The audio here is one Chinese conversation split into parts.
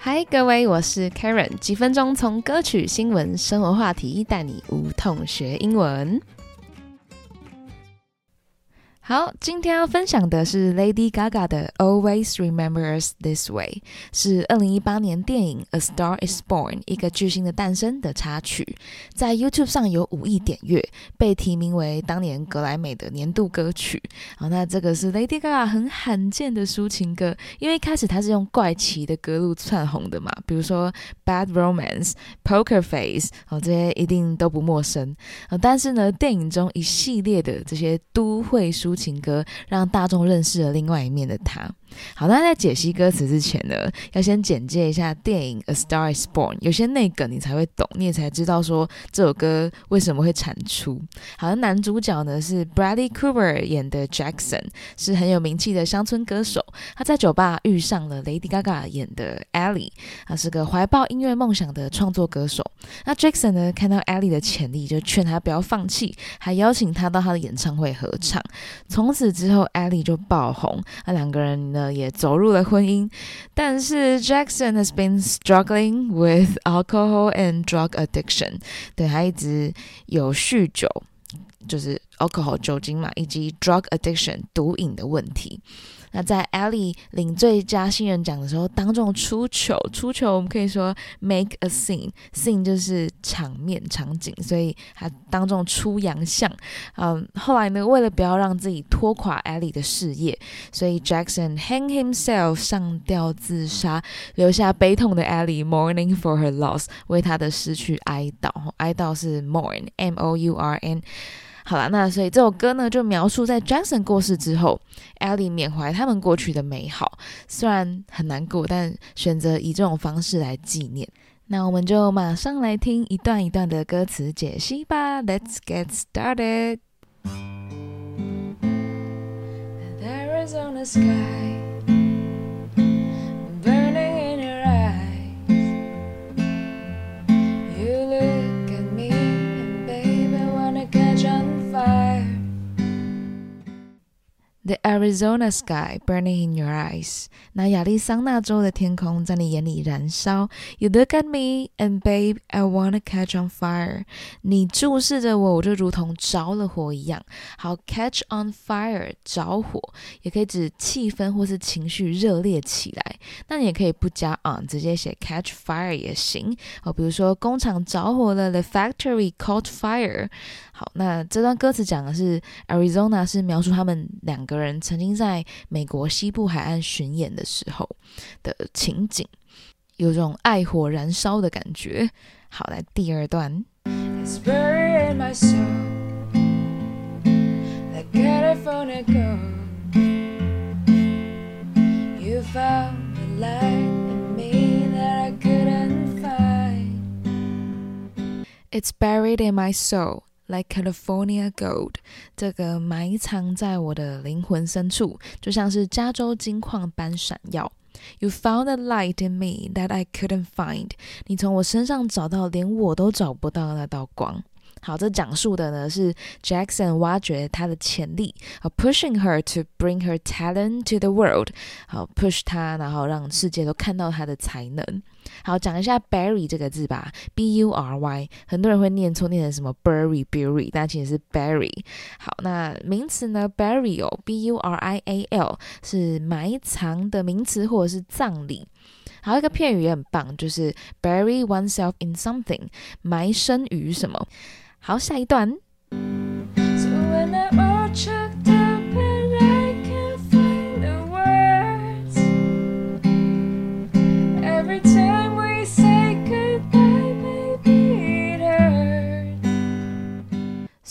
嗨，各位，我是 Karen，几分钟从歌曲、新闻、生活话题带你无痛学英文。好，今天要分享的是 Lady Gaga 的 Always Remember Us This Way，是二零一八年电影 A Star Is Born 一个巨星的诞生的插曲，在 YouTube 上有五亿点阅，被提名为当年格莱美的年度歌曲。好，那这个是 Lady Gaga 很罕见的抒情歌，因为一开始她是用怪奇的歌路窜红的嘛，比如说 Bad Romance、Poker Face，哦，这些一定都不陌生。但是呢，电影中一系列的这些都会抒情歌让大众认识了另外一面的他。好，那在解析歌词之前呢，要先简介一下电影《A Star Is Born》，有些内梗你才会懂，你也才知道说这首歌为什么会产出。好像，男主角呢是 Bradley Cooper 演的 Jackson，是很有名气的乡村歌手。他在酒吧遇上了 Lady Gaga 演的 Ellie，他是个怀抱音乐梦想的创作歌手。那 Jackson 呢看到 Ellie 的潜力，就劝他不要放弃，还邀请他到他的演唱会合唱。从此之后，Ellie 就爆红，那两个人。呢，也走入了婚姻，但是 Jackson has been struggling with alcohol and drug addiction，对他一直有酗酒，就是 alcohol 酒精嘛，以及 drug addiction 毒瘾的问题。那在 Ellie 领最佳新人奖的时候，当众出糗，出糗我们可以说 make a scene，scene 就是场面场景，所以他当众出洋相。嗯，后来呢，为了不要让自己拖垮 Ellie 的事业，所以 Jackson hang himself 上吊自杀，留下悲痛的 Ellie mourning for her loss，为他的失去哀悼。哀悼是 mourn，m o u r n。好了，那所以这首歌呢，就描述在 Jackson 过世之后，Ellie 缅怀他们过去的美好，虽然很难过，但选择以这种方式来纪念。那我们就马上来听一段一段的歌词解析吧。Let's get started. The Arizona sky burning in your eyes，那亚利桑那州的天空在你眼里燃烧。You look at me and babe, I wanna catch on fire。你注视着我，我就如同着了火一样。好，catch on fire，着火，也可以指气氛或是情绪热烈起来。那你也可以不加 on，直接写 catch fire 也行。好，比如说工厂着火了，the factory caught fire。好，那这段歌词讲的是 Arizona，是描述他们两个。人曾经在美国西部海岸巡演的时候的情景，有种爱火燃烧的感觉。好，来第二段。It's buried in my soul. Like California gold，这个埋藏在我的灵魂深处，就像是加州金矿般闪耀。You found a light in me that I couldn't find，你从我身上找到连我都找不到那道光。好，这讲述的呢是 Jackson 挖掘他的潜力，好 pushing her to bring her talent to the world，好 push 他，然后让世界都看到他的才能。好，讲一下 bury 这个字吧，b u r y，很多人会念错，念成什么 bury bury，但其实是 bury。好，那名词呢，burial，b u r i a l，是埋藏的名词或者是葬礼。还有一个片语也很棒，就是 bury oneself in something，埋身于什么。好，下一段。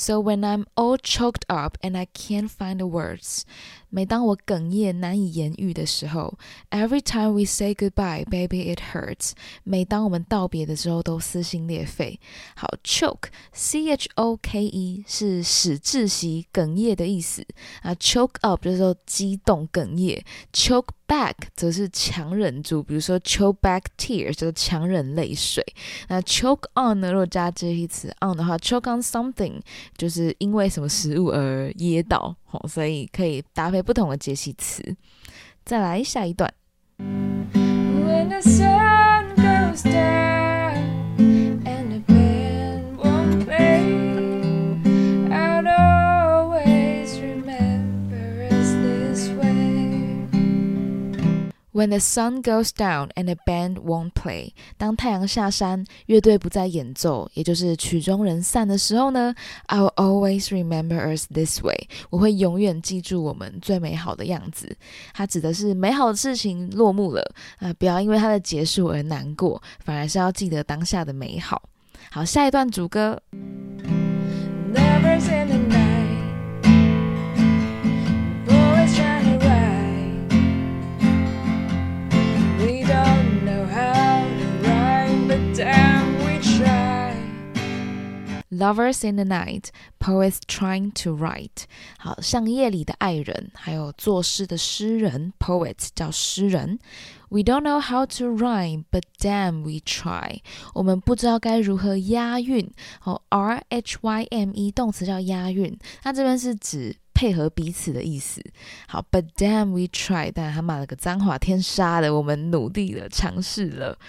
So when I'm all choked up and I can't find the words，每当我哽咽难以言喻的时候，Every time we say goodbye, baby, it hurts。每当我们道别的时候，都撕心裂肺。好，choke，c h o k e 是使窒息、哽咽的意思啊。choke up 就是说激动、哽咽。choke Back 则是强忍住，比如说 choke back tears 就是强忍泪水。那 choke on 呢？若加这一词 on 的话，choke on something 就是因为什么食物而噎到，哦，所以可以搭配不同的解析词。再来下一段。When the sun goes down and the band won't play，当太阳下山，乐队不再演奏，也就是曲终人散的时候呢，I'll always remember us this way。我会永远记住我们最美好的样子。它指的是美好的事情落幕了啊，不要因为它的结束而难过，反而是要记得当下的美好。好，下一段主歌。Lovers in the night, poets trying to write。好像夜里的爱人，还有作诗的诗人，poets 叫诗人。We don't know how to rhyme, but damn we try。我们不知道该如何押韵。好，R H Y M E 动词叫押韵，它这边是指配合彼此的意思。好，but damn we try，但他骂了个脏话，天杀的，我们努力了，尝试了。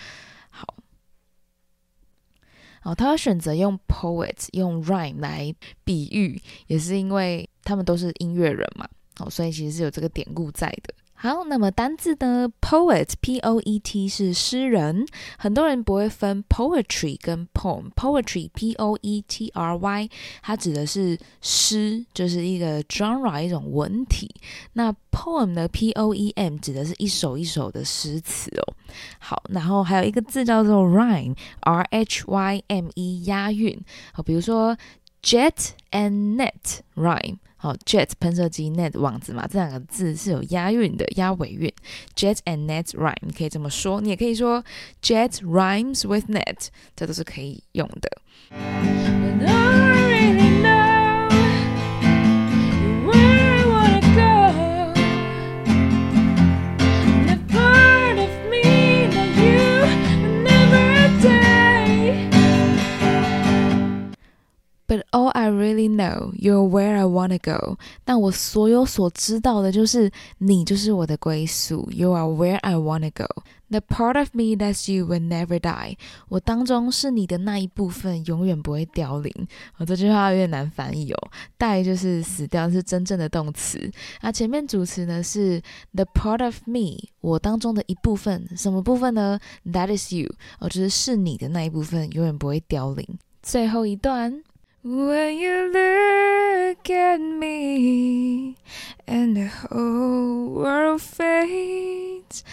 哦，他会选择用 poet 用 rhyme 来比喻，也是因为他们都是音乐人嘛，哦，所以其实是有这个典故在的。好，那么单字呢？poet p o e t 是诗人，很多人不会分 poetry 跟 poem。poetry p o e t r y 它指的是诗，就是一个 genre 一种文体。那 poem 呢？p o e m 指的是一首一首的诗词哦。好，然后还有一个字叫做 rhyme，r h y m e 押韵。好，比如说 jet and net rhyme。好，jet 喷射机，net 网子嘛，这两个字是有押韵的，押尾韵。jet and net rhyme，可以这么说，你也可以说 jet rhymes with net，这都是可以用的。All I really know, you're where I wanna go. 但我所有所知道的就是你就是我的归宿。You are where I wanna go. The part of me that's you will never die. 我当中是你的那一部分，永远不会凋零。我这句话有点难翻译哦。die 就是死掉，是真正的动词。那前面主词呢是 the part of me，我当中的一部分。什么部分呢？That is you，哦，就是是你的那一部分，永远不会凋零。最后一段。When you look at me and the whole world fades,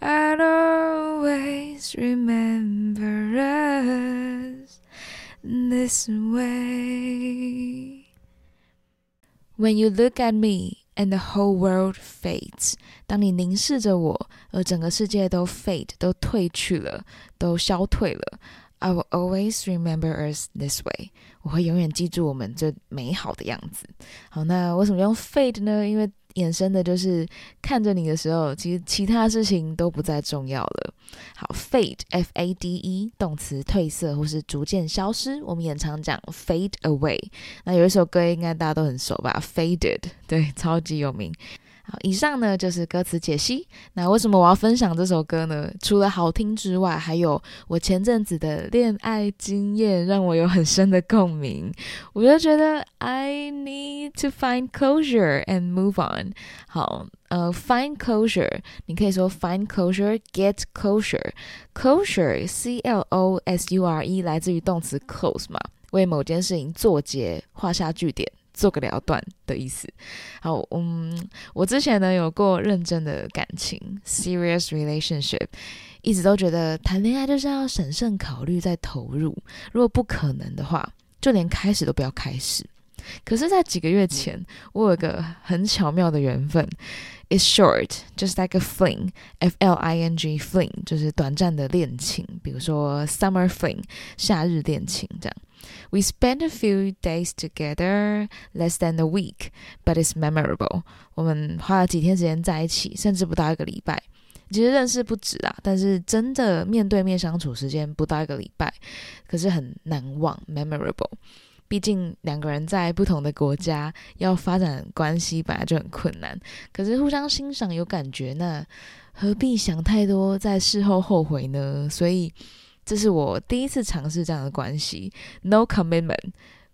I'd always remember us this way. When you look at me and the whole world fades，当你凝视着我，而整个世界都 fade，都褪去了，都消退了。 I will always remember us this way。我会永远记住我们这美好的样子。好，那为什么用 fade 呢？因为衍生的就是看着你的时候，其实其他事情都不再重要了。好，fade，f a d e，动词褪色或是逐渐消失。我们也常讲 fade away。那有一首歌应该大家都很熟吧？Faded，对，超级有名。好，以上呢就是歌词解析。那为什么我要分享这首歌呢？除了好听之外，还有我前阵子的恋爱经验让我有很深的共鸣。我就觉得 I need to find closure and move on。好，呃，find closure，你可以说 find closure，get closure，closure，c l o s u r e，来自于动词 close 嘛，为某件事情做结，画下句点。做个了断的意思。好，嗯，我之前呢有过认真的感情，serious relationship，一直都觉得谈恋爱就是要审慎考虑再投入，如果不可能的话，就连开始都不要开始。可是，在几个月前，我有个很巧妙的缘分 It's short just like a fling，f l i n g fling 就是短暂的恋情，比如说 summer fling 夏日恋情这样。We spent a few days together, less than a week, but it's memorable. 我们花了几天时间在一起，甚至不到一个礼拜。其实认识不止啊，但是真的面对面相处时间不到一个礼拜，可是很难忘，memorable。毕竟两个人在不同的国家，要发展关系本来就很困难。可是互相欣赏有感觉，那何必想太多，在事后后悔呢？所以。这是我第一次尝试这样的关系，no commitment，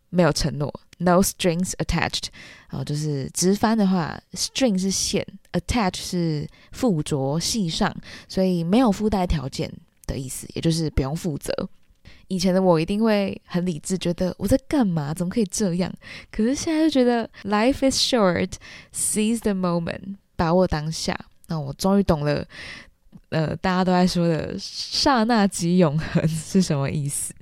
没有承诺 no strings attached，哦，就是直翻的话，string 是线，attach 是附着系上，所以没有附带条件的意思，也就是不用负责。以前的我一定会很理智，觉得我在干嘛？怎么可以这样？可是现在就觉得 life is short，seize the moment，把握当下。那我终于懂了，呃，大家都在说的“刹那即永恒”是什么意思。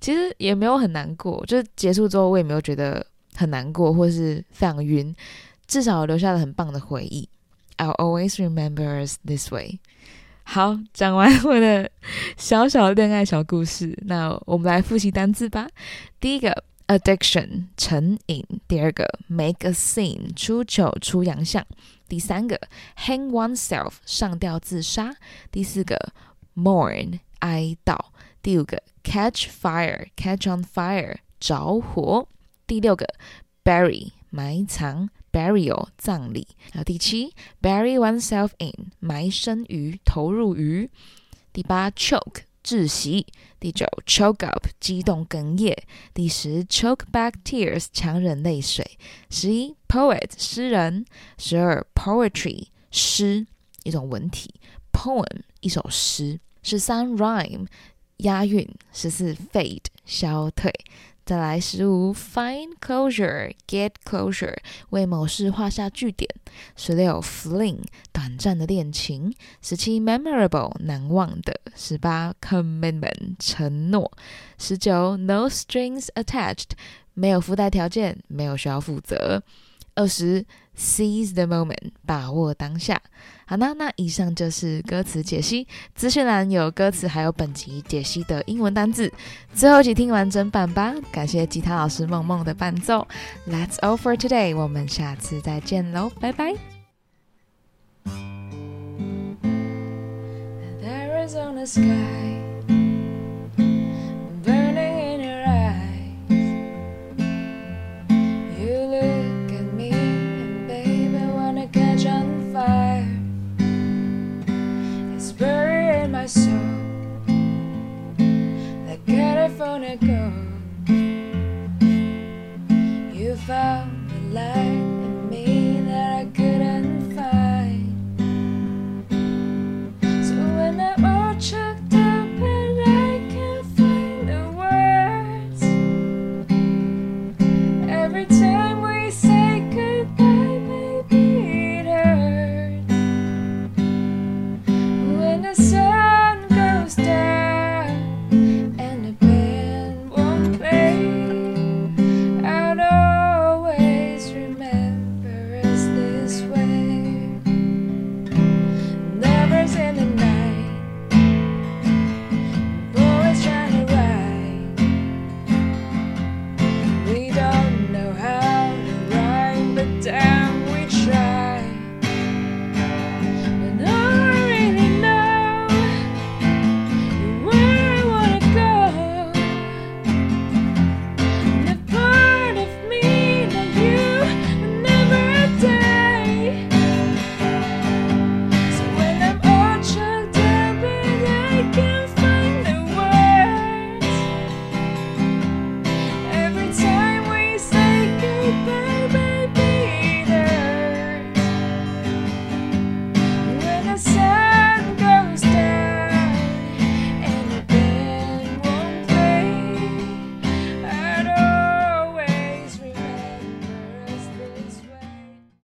其实也没有很难过，就是结束之后我也没有觉得很难过，或是非常晕，至少留下了很棒的回忆。I'll always remember this way。好，讲完我的小小恋爱小故事，那我们来复习单词吧。第一个，addiction 成瘾；第二个，make a scene 出糗出洋相；第三个，hang oneself 上吊自杀；第四个，mourn 哀悼；第五个，catch fire catch on fire 着火；第六个，bury 埋藏。Burial 葬礼，然后第七 bury oneself in 埋身于投入于，第八 choke 窒息，第九 choke up 激动哽咽，第十 choke back tears 强忍泪水，十一 poet 诗人，十二 poetry 诗一种文体，poem 一首诗，十三 rhyme 押韵，十四 fade 消退。再来十五，find closure，get closure，为某事画下句点。十六，fling，短暂的恋情。十七，memorable，难忘的。十八，commitment，承诺。十九，no strings attached，没有附带条件，没有需要负责。二十，seize the moment，把握当下。好啦那以上就是歌词解析，资讯栏有歌词，还有本集解析的英文单字。最后一起听完整版吧。感谢吉他老师梦梦的伴奏。That's all for today，我们下次再见喽，拜拜。my